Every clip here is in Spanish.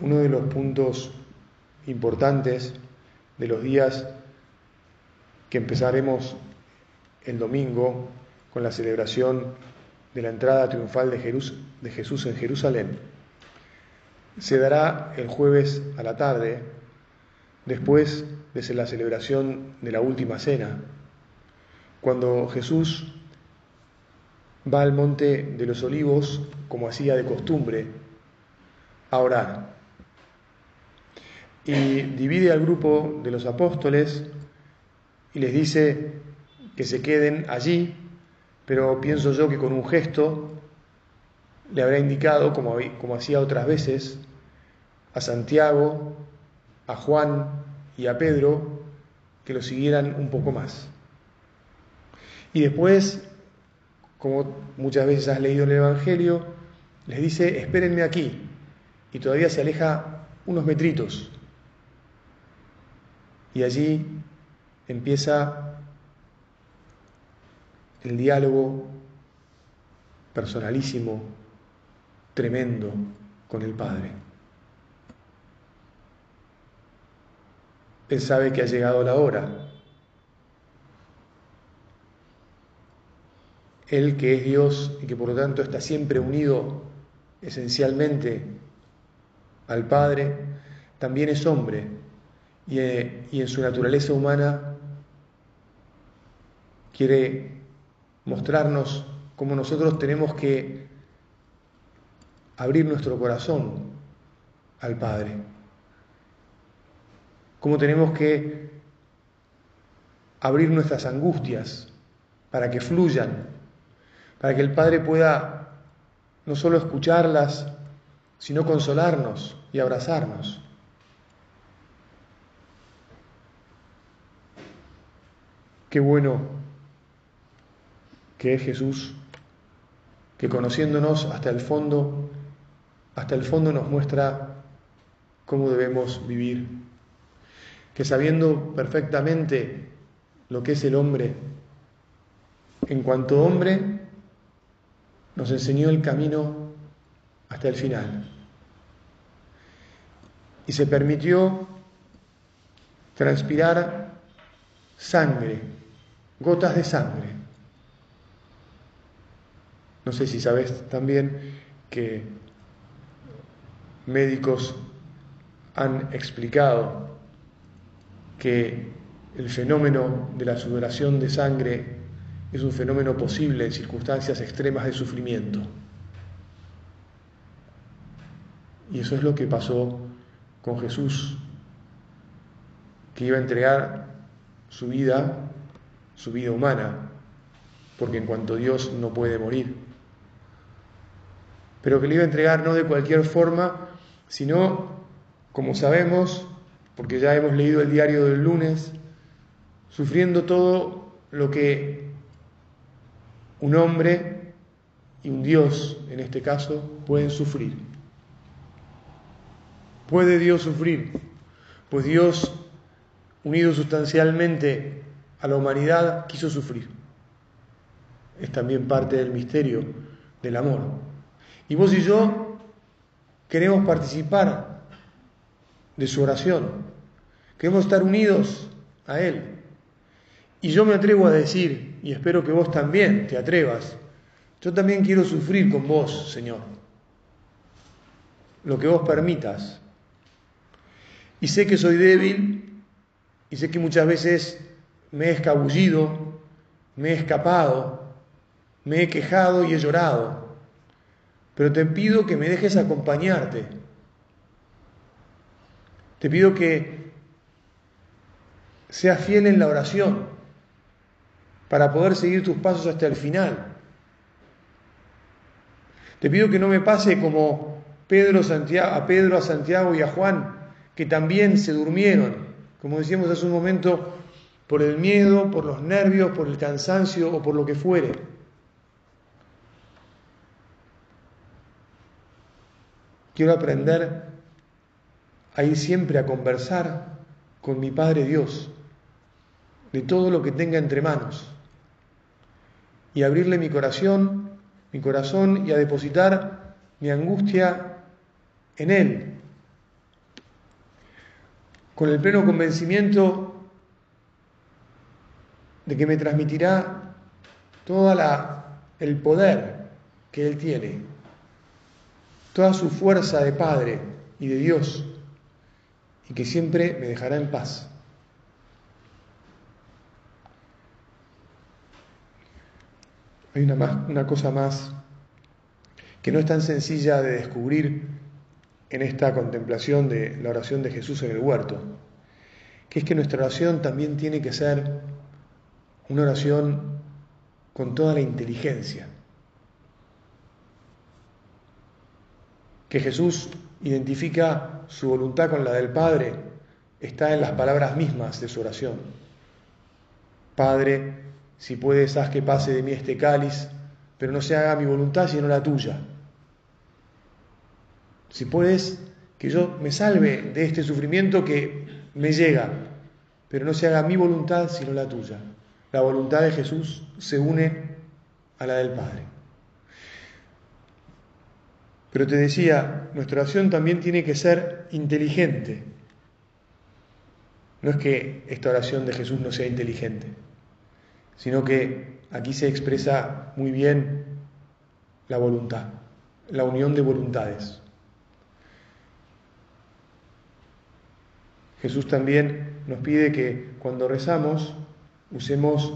Uno de los puntos importantes de los días que empezaremos el domingo con la celebración de la entrada triunfal de, Jesús en Jerusalén. Se dará el jueves a la tarde, después de la celebración de la última cena, cuando Jesús va al monte de los olivos, como hacía de costumbre, a orar y divide al grupo de los apóstoles y les dice que se queden allí, pero pienso yo que con un gesto le habrá indicado, como, como hacía otras veces, a Santiago, a Juan y a Pedro que lo siguieran un poco más. Y después, como muchas veces has leído en el Evangelio, les dice, espérenme aquí. Y todavía se aleja unos metritos. Y allí empieza el diálogo personalísimo, tremendo con el Padre. Él sabe que ha llegado la hora. Él que es Dios y que por lo tanto está siempre unido esencialmente al Padre, también es hombre eh, y, en su naturaleza humana quiere mostrarnos cómo nosotros tenemos que abrir nuestro corazón al Padre, cómo tenemos que abrir nuestras angustias para que fluyan, para que el Padre pueda no solo escucharlas, sino consolarnos y abrazarnos. Qué bueno que es Jesús, que conociéndonos hasta el fondo, hasta el fondo nos muestra cómo debemos vivir, que sabiendo perfectamente lo que es el hombre, en cuanto hombre, nos enseñó el camino hasta el final. Y se permitió transpirar sangre gotas de sangre. No sé si sabes también que médicos han explicado que el fenómeno de la sudoración de sangre es un fenómeno posible en circunstancias extremas de sufrimiento. Y eso es lo que pasó con Jesús, que iba a entregar su vida su vida humana, porque en cuanto Dios no puede morir, pero que le iba a entregar no de cualquier forma, sino, como sabemos, porque ya hemos leído el diario del lunes, sufriendo todo lo que un hombre y un Dios, en este caso, pueden sufrir. ¿Puede Dios sufrir? Pues Dios, unido sustancialmente a la humanidad quiso sufrir. Es también parte del misterio del amor. Y vos y yo queremos participar de su oración. Queremos estar unidos a Él. Y yo me atrevo a decir, y espero que vos también te atrevas, yo también quiero sufrir con vos, Señor, lo que vos permitas. Y sé que soy débil, y sé que muchas veces me he escabullido, me he escapado, me he quejado y he llorado, pero te pido que me dejes acompañarte. Te pido que seas fiel en la oración para poder seguir tus pasos hasta el final. Te pido que no me pase como Pedro, Santiago, a Pedro, a Santiago y a Juan, que también se durmieron, como decíamos hace un momento, por el miedo, por los nervios, por el cansancio o por lo que fuere. Quiero aprender a ir siempre a conversar con mi Padre Dios de todo lo que tenga entre manos y abrirle mi corazón, mi corazón y a depositar mi angustia en Él con el pleno convencimiento de que me transmitirá todo el poder que Él tiene, toda su fuerza de Padre y de Dios, y que siempre me dejará en paz. Hay una, más, una cosa más que no es tan sencilla de descubrir en esta contemplación de la oración de Jesús en el huerto, que es que nuestra oración también tiene que ser una oración con toda la inteligencia. Que Jesús identifica su voluntad con la del Padre está en las palabras mismas de su oración. Padre, si puedes, haz que pase de mí este cáliz, pero no se haga mi voluntad sino la tuya. Si puedes, que yo me salve de este sufrimiento que me llega, pero no se haga mi voluntad sino la tuya. La voluntad de Jesús se une a la del Padre. Pero te decía, nuestra oración también tiene que ser inteligente. No es que esta oración de Jesús no sea inteligente, sino que aquí se expresa muy bien la voluntad, la unión de voluntades. Jesús también nos pide que cuando rezamos usemos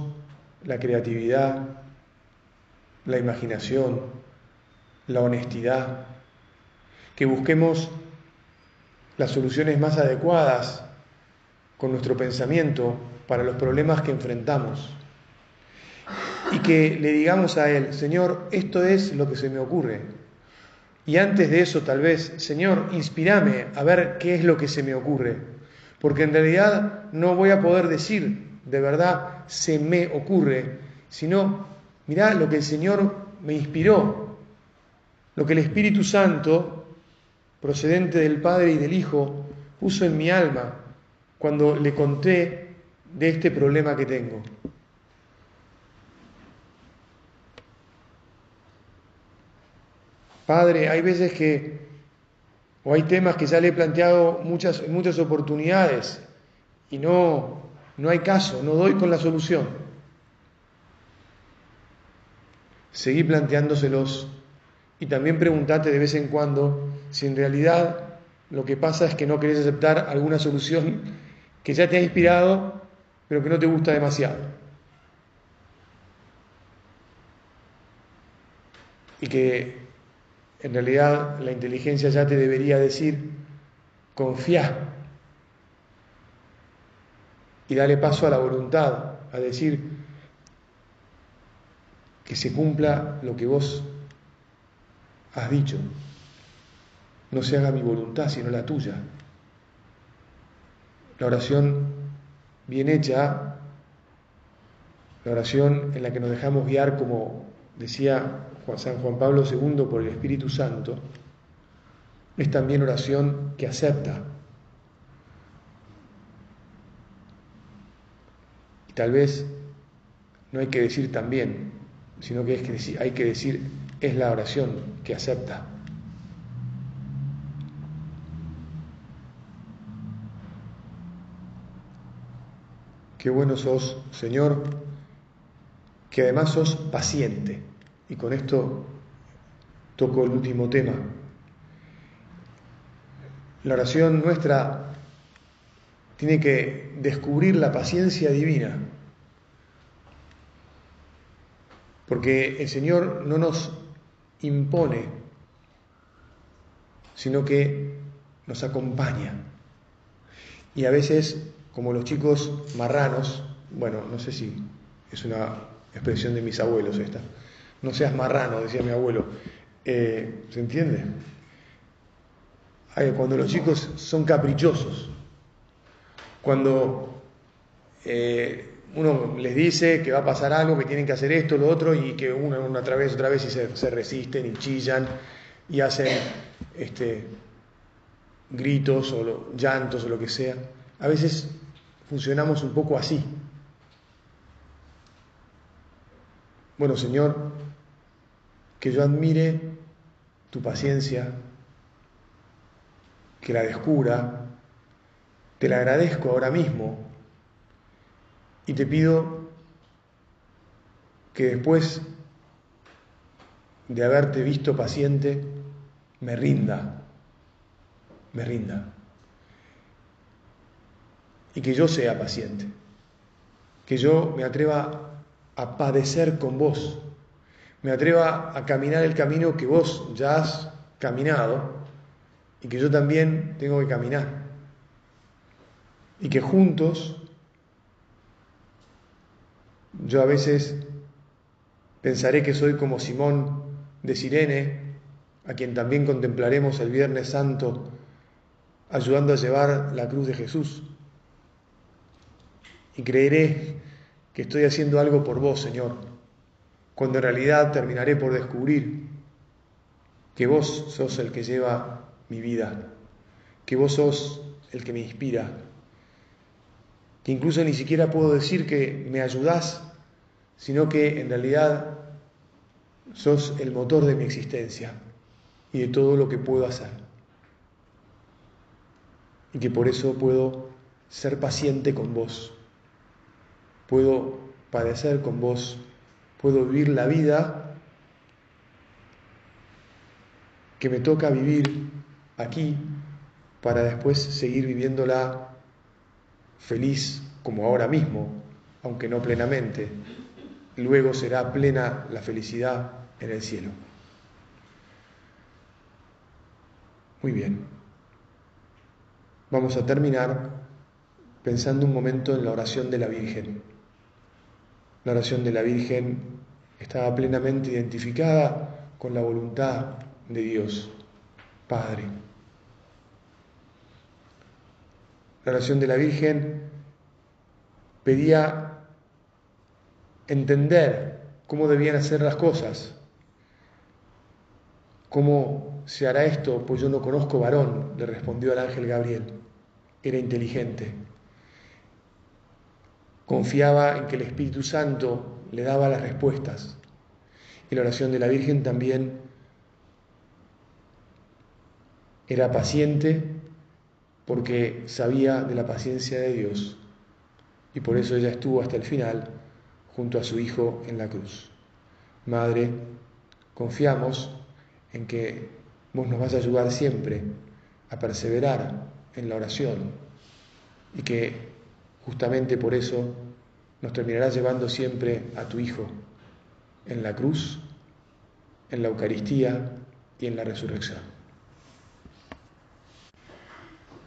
la creatividad, la imaginación, la honestidad, que busquemos las soluciones más adecuadas con nuestro pensamiento para los problemas que enfrentamos. Y que le digamos a Él, Señor, esto es lo que se me ocurre. Y antes de eso, tal vez, Señor, inspírame a ver qué es lo que se me ocurre porque en realidad no voy a poder decir de verdad se me ocurre, sino mirá lo que el Señor me inspiró, lo que el Espíritu Santo, procedente del Padre y del Hijo, puso en mi alma cuando le conté de este problema que tengo. Padre, hay veces que o hay temas que ya le he planteado muchas, muchas oportunidades y no, no hay caso, no doy con la solución. Seguí planteándoselos y también preguntate de vez en cuando si en realidad lo que pasa es que no querés aceptar alguna solución que ya te ha inspirado, pero que no te gusta demasiado. Y que en realidad la inteligencia ya te debería decir, confía y dale paso a la voluntad, a decir que se cumpla lo que vos has dicho. No se haga mi voluntad, sino la tuya. La oración bien hecha, la oración en la que nos dejamos guiar, como decía San Juan Pablo II por el Espíritu Santo, es también oración que acepta. Tal vez no hay que decir también, sino que, es que hay que decir es la oración que acepta. Qué bueno sos, Señor, que además sos paciente. Y con esto toco el último tema. La oración nuestra tiene que descubrir la paciencia divina, porque el Señor no nos impone, sino que nos acompaña. Y a veces, como los chicos marranos, bueno, no sé si es una expresión de mis abuelos esta, no seas marrano, decía mi abuelo. Eh, ¿Se entiende? Cuando los chicos son caprichosos, cuando eh, uno les dice que va a pasar algo, que tienen que hacer esto, lo otro, y que una, otra vez, otra vez, y se, resisten y chillan y hacen este, gritos o llantos o lo que sea. A veces funcionamos un poco así. Bueno, Señor, que yo admire tu paciencia, que la descubra, te la agradezco ahora mismo y te pido que después de haberte visto paciente, me rinda, me rinda. Y que yo sea paciente, que yo me atreva a padecer con vos, me atreva a caminar el camino que vos ya has caminado y que yo también tengo que caminar. Y que juntos, yo a veces pensaré que soy como Simón de Sirene, a quien también contemplaremos el Viernes Santo, ayudando a llevar la cruz de Jesús. Y creeré que estoy haciendo algo por vos, Señor, cuando en realidad terminaré por descubrir que vos sos el que lleva mi vida, que vos sos el que me inspira, que incluso ni siquiera puedo decir que me ayudás, sino que en realidad sos el motor de mi existencia y de todo lo que puedo hacer. Y que por eso puedo ser paciente con vos, puedo padecer con vos, puedo vivir la vida que me toca vivir aquí para después seguir viviéndola feliz como ahora mismo, aunque no plenamente. Luego será plena la felicidad en el cielo. Muy bien. Vamos a terminar pensando un momento en la oración de la Virgen. La oración de la Virgen estaba plenamente identificada con la voluntad de Dios, Padre. La oración de la Virgen pedía entender cómo debían hacer las cosas, ¿Cómo se hará esto? Pues yo no conozco varón, le respondió el ángel Gabriel. Era inteligente. Confiaba en que el Espíritu Santo le daba las respuestas. Y la oración de la Virgen también era paciente porque sabía de la paciencia de Dios. Y por eso ella estuvo hasta el final junto a su Hijo en la cruz. Madre, confiamos en que vos nos vas a ayudar siempre a perseverar en la oración y que justamente por eso nos terminarás llevando siempre a tu Hijo en la cruz, en la Eucaristía y en la resurrección.